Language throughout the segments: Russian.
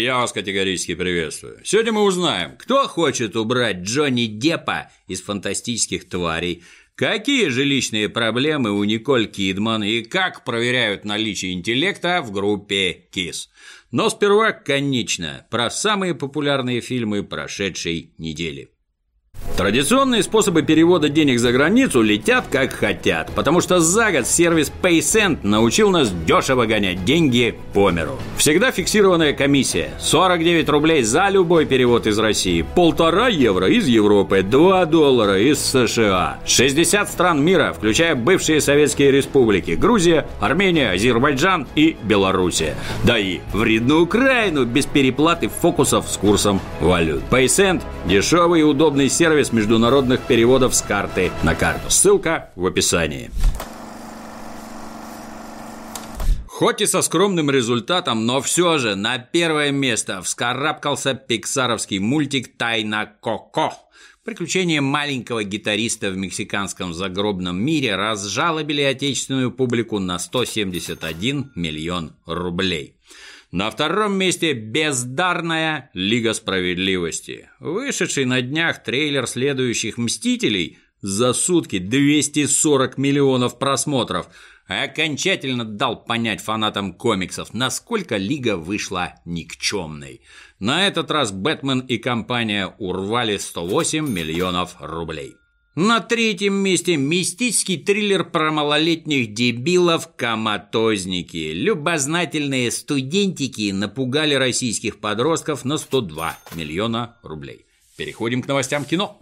Я вас категорически приветствую. Сегодня мы узнаем, кто хочет убрать Джонни Деппа из фантастических тварей, какие жилищные проблемы у Николь Кидман и как проверяют наличие интеллекта в группе КИС. Но сперва, конечно, про самые популярные фильмы прошедшей недели. Традиционные способы перевода денег за границу летят как хотят, потому что за год сервис PaySend научил нас дешево гонять деньги по миру. Всегда фиксированная комиссия. 49 рублей за любой перевод из России, полтора евро из Европы, 2 доллара из США. 60 стран мира, включая бывшие советские республики, Грузия, Армения, Азербайджан и Белоруссия. Да и вредную Украину без переплаты фокусов с курсом валют. PaySend – дешевый и удобный сервис международных переводов с карты на карту. Ссылка в описании. Хоть и со скромным результатом, но все же на первое место вскарабкался пиксаровский мультик «Тайна Коко». Приключения маленького гитариста в мексиканском загробном мире разжалобили отечественную публику на 171 миллион рублей. На втором месте бездарная Лига Справедливости. Вышедший на днях трейлер следующих «Мстителей» за сутки 240 миллионов просмотров окончательно дал понять фанатам комиксов, насколько Лига вышла никчемной. На этот раз Бэтмен и компания урвали 108 миллионов рублей. На третьем месте мистический триллер про малолетних дебилов «Коматозники». Любознательные студентики напугали российских подростков на 102 миллиона рублей. Переходим к новостям кино.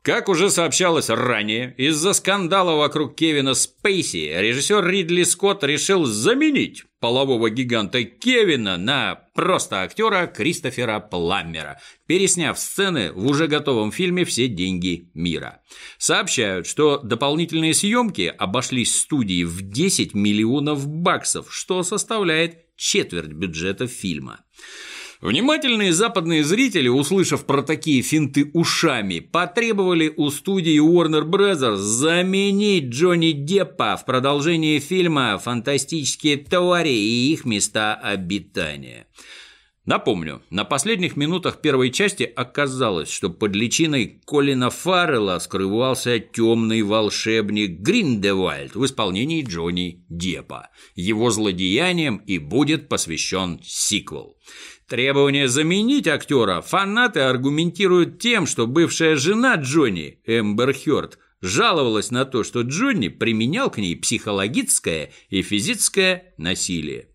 Как уже сообщалось ранее, из-за скандала вокруг Кевина Спейси режиссер Ридли Скотт решил заменить полового гиганта Кевина на просто актера Кристофера Пламмера, пересняв сцены в уже готовом фильме «Все деньги мира». Сообщают, что дополнительные съемки обошлись студии в 10 миллионов баксов, что составляет четверть бюджета фильма. Внимательные западные зрители, услышав про такие финты ушами, потребовали у студии Warner Bros. заменить Джонни Деппа в продолжении фильма «Фантастические твари и их места обитания». Напомню, на последних минутах первой части оказалось, что под личиной Колина Фаррелла скрывался темный волшебник Гриндевальд в исполнении Джонни Деппа. Его злодеянием и будет посвящен сиквел. Требование заменить актера фанаты аргументируют тем, что бывшая жена Джонни, Эмбер Хёрд, жаловалась на то, что Джонни применял к ней психологическое и физическое насилие.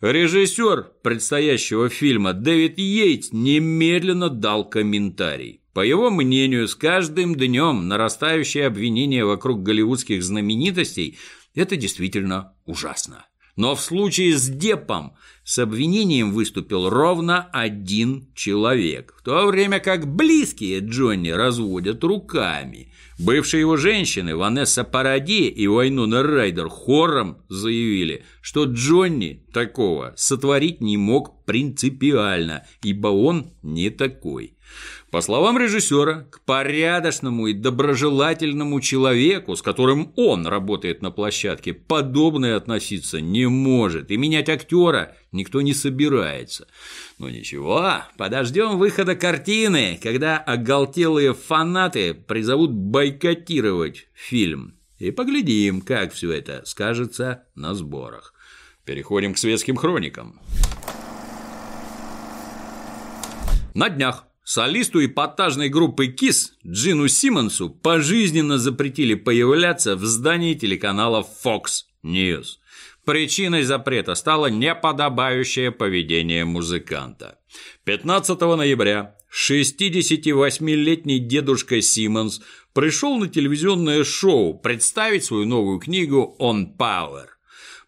Режиссер предстоящего фильма Дэвид Йейтс немедленно дал комментарий. По его мнению, с каждым днем нарастающее обвинение вокруг голливудских знаменитостей – это действительно ужасно. Но в случае с Депом с обвинением выступил ровно один человек, в то время как близкие Джонни разводят руками. Бывшие его женщины Ванесса Паради и Вайнона Райдер хором заявили, что Джонни такого сотворить не мог принципиально, ибо он не такой. По словам режиссера, к порядочному и доброжелательному человеку, с которым он работает на площадке, подобное относиться не может, и менять актера никто не собирается. Но ничего, подождем выхода картины, когда оголтелые фанаты призовут бойкотировать фильм. И поглядим, как все это скажется на сборах. Переходим к светским хроникам. На днях Солисту эпатажной группы KISS Джину Симмонсу пожизненно запретили появляться в здании телеканала Fox News. Причиной запрета стало неподобающее поведение музыканта. 15 ноября 68-летний дедушка Симмонс пришел на телевизионное шоу представить свою новую книгу «On Power».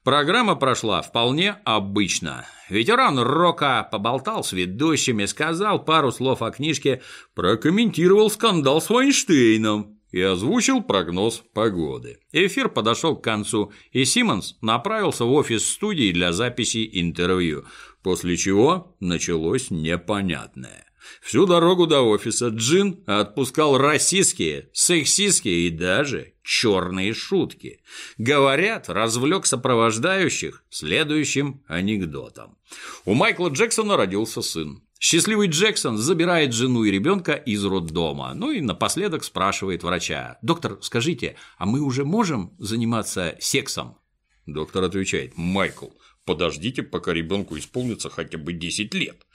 Программа прошла вполне обычно. Ветеран рока поболтал с ведущими, сказал пару слов о книжке, прокомментировал скандал с Вайнштейном и озвучил прогноз погоды. Эфир подошел к концу, и Симмонс направился в офис студии для записи интервью, после чего началось непонятное. Всю дорогу до офиса Джин отпускал расистские, сексистские и даже черные шутки. Говорят, развлек сопровождающих следующим анекдотом. У Майкла Джексона родился сын. Счастливый Джексон забирает жену и ребенка из роддома, ну и напоследок спрашивает врача. «Доктор, скажите, а мы уже можем заниматься сексом?» Доктор отвечает. «Майкл, подождите, пока ребенку исполнится хотя бы 10 лет».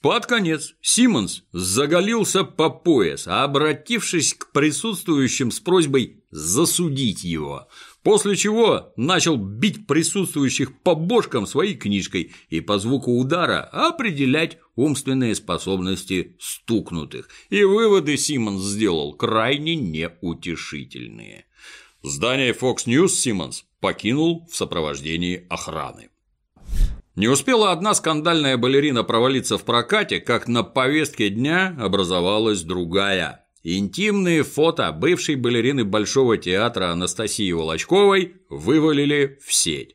Под конец Симмонс заголился по пояс, обратившись к присутствующим с просьбой засудить его, после чего начал бить присутствующих по бошкам своей книжкой и по звуку удара определять умственные способности стукнутых. И выводы Симмонс сделал крайне неутешительные. Здание Fox News Симмонс покинул в сопровождении охраны. Не успела одна скандальная балерина провалиться в прокате, как на повестке дня образовалась другая. Интимные фото бывшей балерины Большого театра Анастасии Волочковой вывалили в сеть.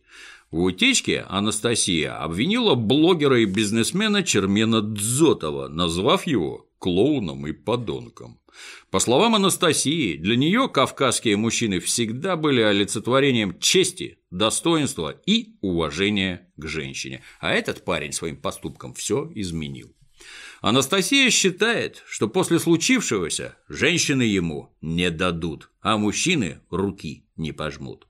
В утечке Анастасия обвинила блогера и бизнесмена Чермена Дзотова, назвав его клоуном и подонком. По словам Анастасии, для нее кавказские мужчины всегда были олицетворением чести, достоинства и уважения к женщине, а этот парень своим поступком все изменил. Анастасия считает, что после случившегося женщины ему не дадут, а мужчины руки не пожмут.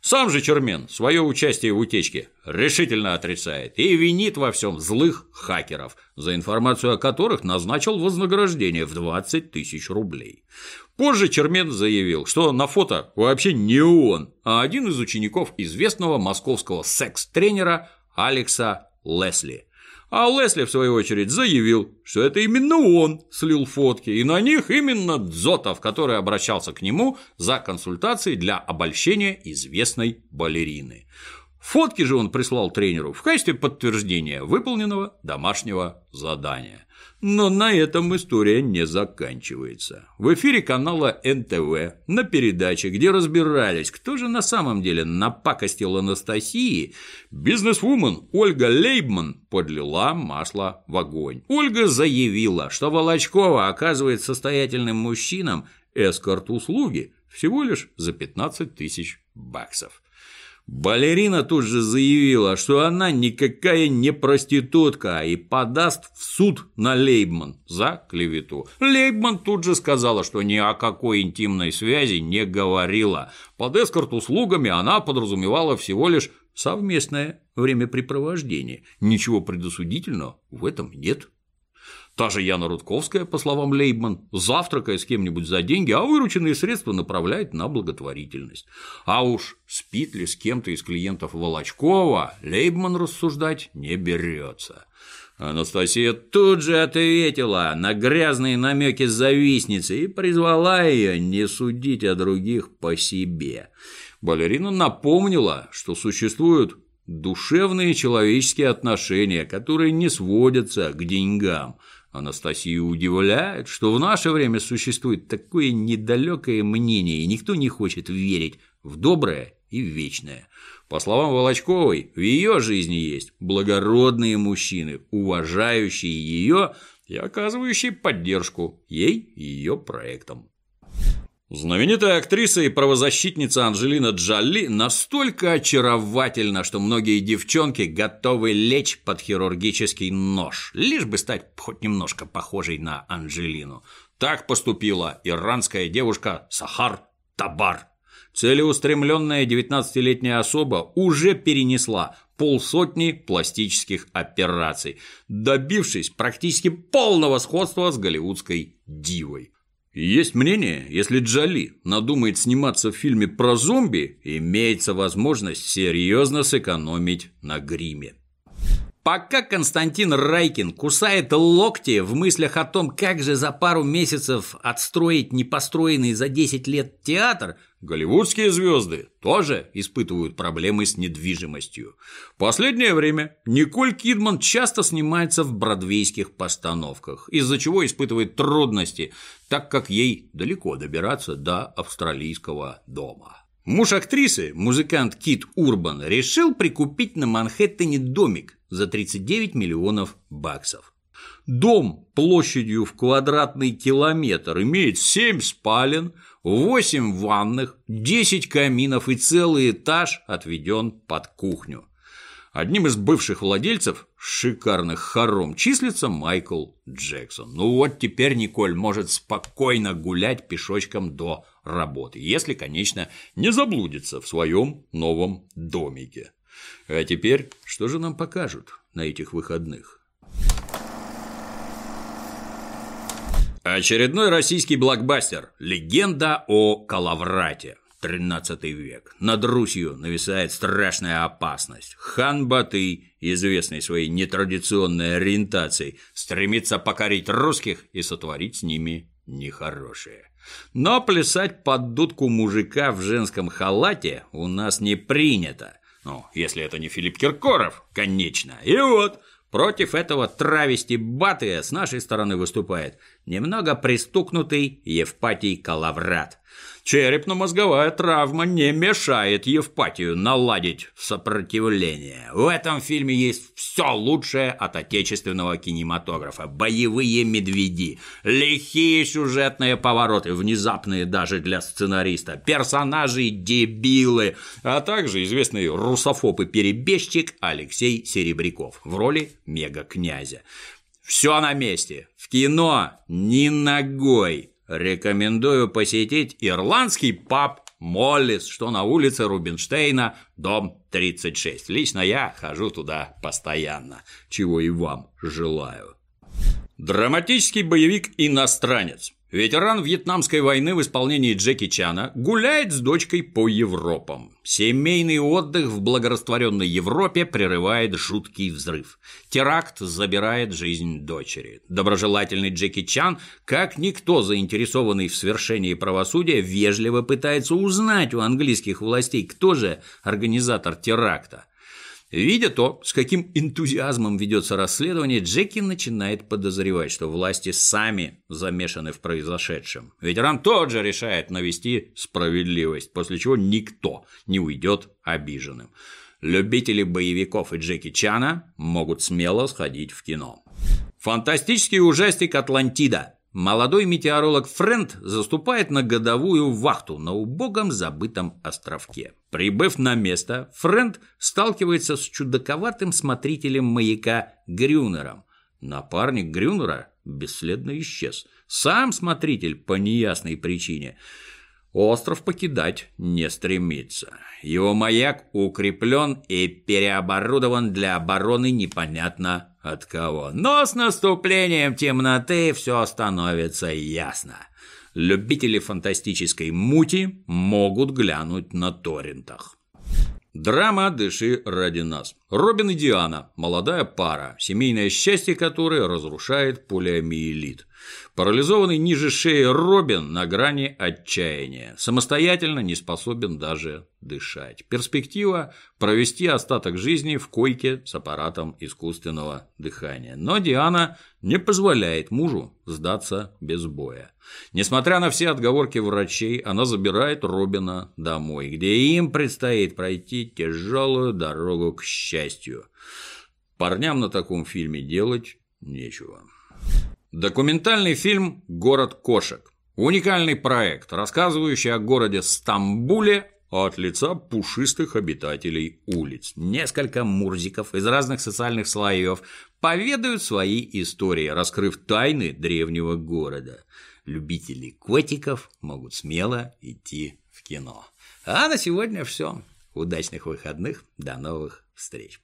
Сам же Чермен свое участие в утечке решительно отрицает и винит во всем злых хакеров, за информацию о которых назначил вознаграждение в 20 тысяч рублей. Позже Чермен заявил, что на фото вообще не он, а один из учеников известного московского секс-тренера Алекса Лесли – а Лесли, в свою очередь, заявил, что это именно он слил фотки, и на них именно Дзотов, который обращался к нему за консультацией для обольщения известной балерины. Фотки же он прислал тренеру в качестве подтверждения выполненного домашнего задания. Но на этом история не заканчивается. В эфире канала НТВ на передаче, где разбирались, кто же на самом деле напакостил Анастасии, бизнесвумен Ольга Лейбман подлила масло в огонь. Ольга заявила, что Волочкова оказывает состоятельным мужчинам эскорт-услуги всего лишь за 15 тысяч баксов. Балерина тут же заявила, что она никакая не проститутка и подаст в суд на Лейбман за клевету. Лейбман тут же сказала, что ни о какой интимной связи не говорила. Под эскорт-услугами она подразумевала всего лишь совместное времяпрепровождение. Ничего предосудительного в этом нет. Та же Яна Рудковская, по словам Лейбман, завтракает с кем-нибудь за деньги, а вырученные средства направляет на благотворительность. А уж спит ли с кем-то из клиентов Волочкова, Лейбман рассуждать не берется. Анастасия тут же ответила на грязные намеки завистницы и призвала ее не судить о других по себе. Балерина напомнила, что существуют душевные человеческие отношения, которые не сводятся к деньгам – Анастасию удивляет, что в наше время существует такое недалекое мнение, и никто не хочет верить в доброе и в вечное. По словам Волочковой, в ее жизни есть благородные мужчины, уважающие ее и оказывающие поддержку ей и ее проектам. Знаменитая актриса и правозащитница Анжелина Джоли настолько очаровательна, что многие девчонки готовы лечь под хирургический нож, лишь бы стать хоть немножко похожей на Анжелину. Так поступила иранская девушка Сахар Табар. Целеустремленная 19-летняя особа уже перенесла полсотни пластических операций, добившись практически полного сходства с голливудской дивой. Есть мнение, если Джоли надумает сниматься в фильме про зомби, имеется возможность серьезно сэкономить на гриме. Пока Константин Райкин кусает локти в мыслях о том, как же за пару месяцев отстроить непостроенный за 10 лет театр, голливудские звезды тоже испытывают проблемы с недвижимостью. Последнее время Николь Кидман часто снимается в бродвейских постановках, из-за чего испытывает трудности, так как ей далеко добираться до австралийского дома. Муж актрисы, музыкант Кит Урбан, решил прикупить на Манхэттене домик за 39 миллионов баксов. Дом площадью в квадратный километр имеет 7 спален, 8 ванных, 10 каминов и целый этаж отведен под кухню. Одним из бывших владельцев шикарных хором числится Майкл Джексон. Ну вот теперь Николь может спокойно гулять пешочком до работы, если, конечно, не заблудится в своем новом домике. А теперь что же нам покажут на этих выходных? Очередной российский блокбастер «Легенда о Калаврате». 13 век. Над Русью нависает страшная опасность. Хан Батый, известный своей нетрадиционной ориентацией, стремится покорить русских и сотворить с ними нехорошее. Но плясать под дудку мужика в женском халате у нас не принято. Ну, если это не Филипп Киркоров, конечно. И вот, против этого травести Батыя с нашей стороны выступает немного пристукнутый Евпатий Калаврат. Черепно-мозговая травма не мешает Евпатию наладить сопротивление. В этом фильме есть все лучшее от отечественного кинематографа. Боевые медведи, лихие сюжетные повороты, внезапные даже для сценариста, персонажи дебилы, а также известный русофоб и перебежчик Алексей Серебряков в роли мега-князя. Все на месте. В кино ни ногой. Рекомендую посетить ирландский паб Моллис, что на улице Рубинштейна, дом 36. Лично я хожу туда постоянно, чего и вам желаю. Драматический боевик «Иностранец». Ветеран Вьетнамской войны в исполнении Джеки Чана гуляет с дочкой по Европам. Семейный отдых в благорастворенной Европе прерывает жуткий взрыв. Теракт забирает жизнь дочери. Доброжелательный Джеки Чан, как никто заинтересованный в свершении правосудия, вежливо пытается узнать у английских властей, кто же организатор теракта. Видя то, с каким энтузиазмом ведется расследование, Джеки начинает подозревать, что власти сами замешаны в произошедшем. Ветеран тот же решает навести справедливость, после чего никто не уйдет обиженным. Любители боевиков и Джеки Чана могут смело сходить в кино. Фантастический ужастик «Атлантида» Молодой метеоролог Френд заступает на годовую вахту на убогом забытом островке. Прибыв на место, Френд сталкивается с чудаковатым смотрителем маяка Грюнером. Напарник Грюнера бесследно исчез. Сам смотритель по неясной причине остров покидать не стремится. Его маяк укреплен и переоборудован для обороны непонятно от кого. Но с наступлением темноты все становится ясно. Любители фантастической мути могут глянуть на торрентах. Драма «Дыши ради нас». Робин и Диана – молодая пара, семейное счастье которой разрушает полиомиелит. Парализованный ниже шеи Робин на грани отчаяния, самостоятельно не способен даже дышать. Перспектива – провести остаток жизни в койке с аппаратом искусственного дыхания. Но Диана не позволяет мужу сдаться без боя. Несмотря на все отговорки врачей, она забирает Робина домой, где им предстоит пройти тяжелую дорогу к счастью. Парням на таком фильме делать нечего. Документальный фильм «Город кошек». Уникальный проект, рассказывающий о городе Стамбуле от лица пушистых обитателей улиц. Несколько мурзиков из разных социальных слоев поведают свои истории, раскрыв тайны древнего города. Любители котиков могут смело идти в кино. А на сегодня все. Удачных выходных, до новых встреч.